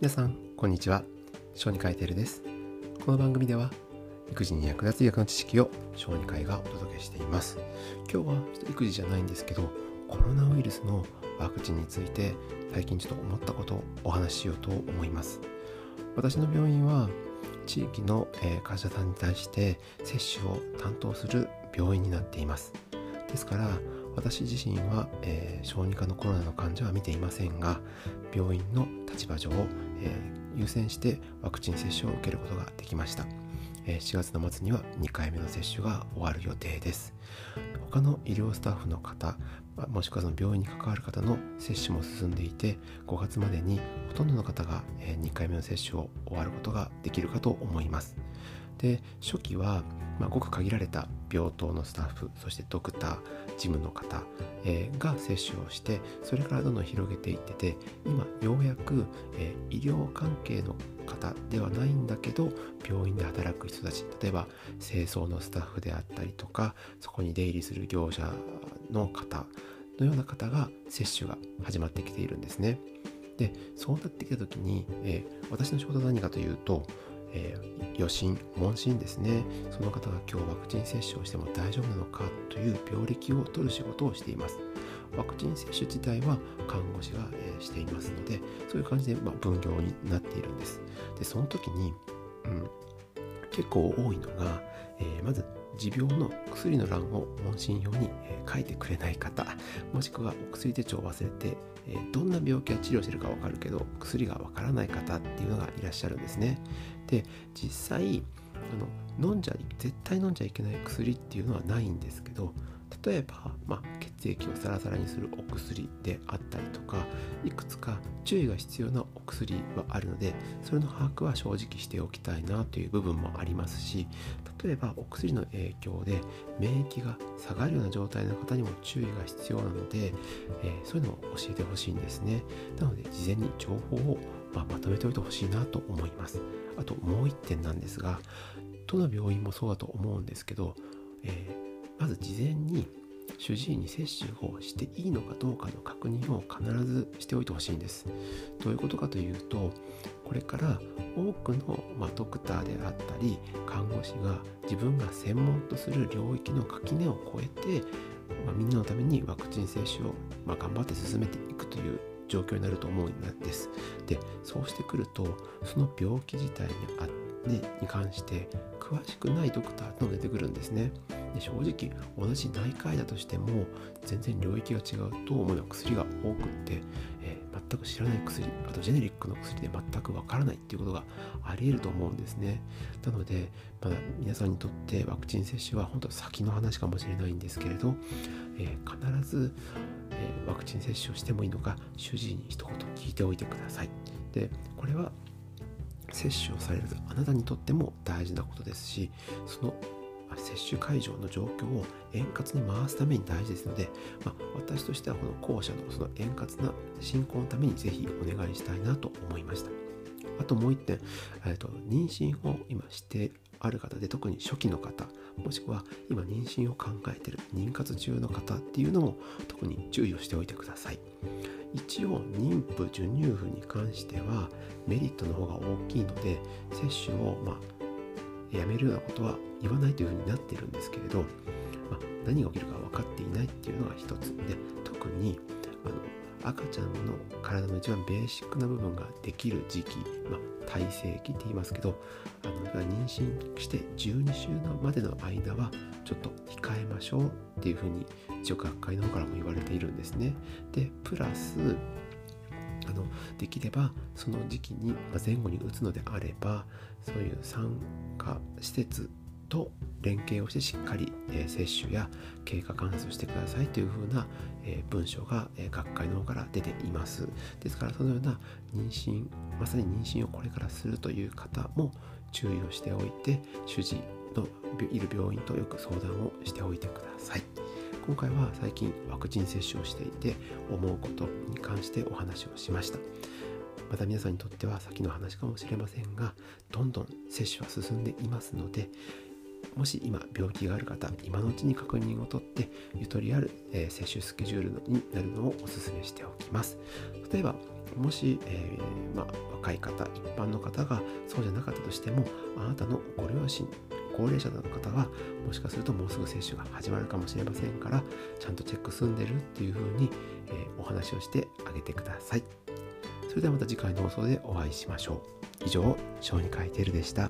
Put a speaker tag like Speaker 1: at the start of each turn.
Speaker 1: 皆さんこんにちは。小児科医テルです。この番組では育児に役立つ医学の知識を小児科医がお届けしています。今日はちょっと育児じゃないんですけどコロナウイルスのワクチンについて最近ちょっと思ったことをお話ししようと思います。私の病院は地域の患者さんに対して接種を担当する病院になっています。ですから私自身は、えー、小児科のコロナの患者は見ていませんが病院の立場上、えー、優先してワクチン接種を受けることができました、えー、4月の末には2回目の接種が終わる予定です。他の医療スタッフの方もしくはその病院に関わる方の接種も進んでいて5月までにほとんどの方が2回目の接種を終わることができるかと思います。で初期は、まあ、ごく限られた病棟のスタッフそしてドクター事務の方、えー、が接種をしてそれからどんどん広げていってて今ようやく、えー、医療関係の方ではないんだけど病院で働く人たち例えば清掃のスタッフであったりとかそこに出入りする業者の方のような方が接種が始まってきているんですね。でそうなってきた時に、えー、私の仕事は何かというとえー、余震問診ですね。その方が今日ワクチン接種をしても大丈夫なのかという病歴を取る仕事をしています。ワクチン接種自体は看護師が、えー、していますのでそういう感じで、まあ、分業になっているんです。でその時に、うん、結構多いのが、えー、まず持病の薬の欄を問診用に、書いてくれない方もしくはお薬手帳を忘れて、どんな病気は治療してるか分かるけど薬が分からない方っていうのがいらっしゃるんですね。で実際あの飲んじゃ絶対飲んじゃいけない薬っていうのはないんですけど例えば、まあ、血液をサラサラにするお薬であったりとかいくつか注意が必要なお薬はあるのでそれの把握は正直しておきたいなという部分もありますし例えばお薬の影響で免疫が下がるような状態の方にも注意が必要なので、えー、そういうのを教えてほしいんですね。なので事前に情報を、ま、まとめておいてほしいなと思います。あともう一点なんですがどの病院もそうだと思うんですけど、えー、まず事前に主治医に接種をしていいのかどうかの確認を必ずしておいてほしいんです。どういうことかというとこれから多くの、まあ、ドクターであったり看護師が自分が専門とする領域の垣根を越えて、まあ、みんなのためにワクチン接種を、まあ、頑張って進めていくという状況になると思うんです。でそうしてくるとその病気自体にあに関して詳しくないドクターと出てくるんですね。で正直同じ内科医だとしても全然領域が違うと思う薬が多くって、えー、全く知らない薬あとジェネリックの薬で全くわからないっていうことがありえると思うんですねなので、まだ皆さんにとってワクチン接種は本当先の話かもしれないんですけれど、えー、必ず、えー、ワクチン接種をしてもいいのか主治医に一言聞いておいてくださいでこれは接種をされるあなたにとっても大事なことですしその接種会場の状況を円滑に回すために大事ですので、まあ、私としてはこの後者のその円滑な進行のためにぜひお願いしたいなと思いました。あともう一点、えーと、妊娠を今してある方で特に初期の方もしくは今妊娠を考えている妊活中の方っていうのも特に注意をしておいてください。一応妊婦授乳婦に関してはメリットの方が大きいので接種をまあやめるようなことは言わないというふうになっているんですけれど、まあ、何が起きるか分かっていないっていうのが一つで特にあの赤ちゃんの体の一番ベーシックな部分ができる時期、まあ、体制期って言いますけどあの妊娠して12週までの間はちょっと控えましょうっていうふうに一応学会の方からも言われているんですね。でプラスあのできればその時期に、ま前後に打つのであればそういう産科施設と連携をしてしっかり、えー、接種や経過観察をしてくださいというふうな、えー、文章が、えー、学会の方から出ています。ですからそのような妊娠まさに妊娠をこれからするという方も注意をしておいて主治のいる病院とよく相談をしておいてください。今回は最近ワクチン接種をしていて思うことに関してお話をしました。また皆さんにとっては先の話かもしれませんがどんどん接種は進んでいますのでもし今病気がある方今のうちに確認を取ってゆとりある、えー、接種スケジュールになるのをお勧めしておきます。例えばもし、えー、まあ、若い方一般の方がそうじゃなかったとしてもあなたのご両親高齢者の方はもしかするともうすぐ接種が始まるかもしれませんからちゃんとチェック済んでるっていうふうに、えー、お話をしてあげてください。それではまた次回の放送でお会いしましょう。以上小児科医テルでした。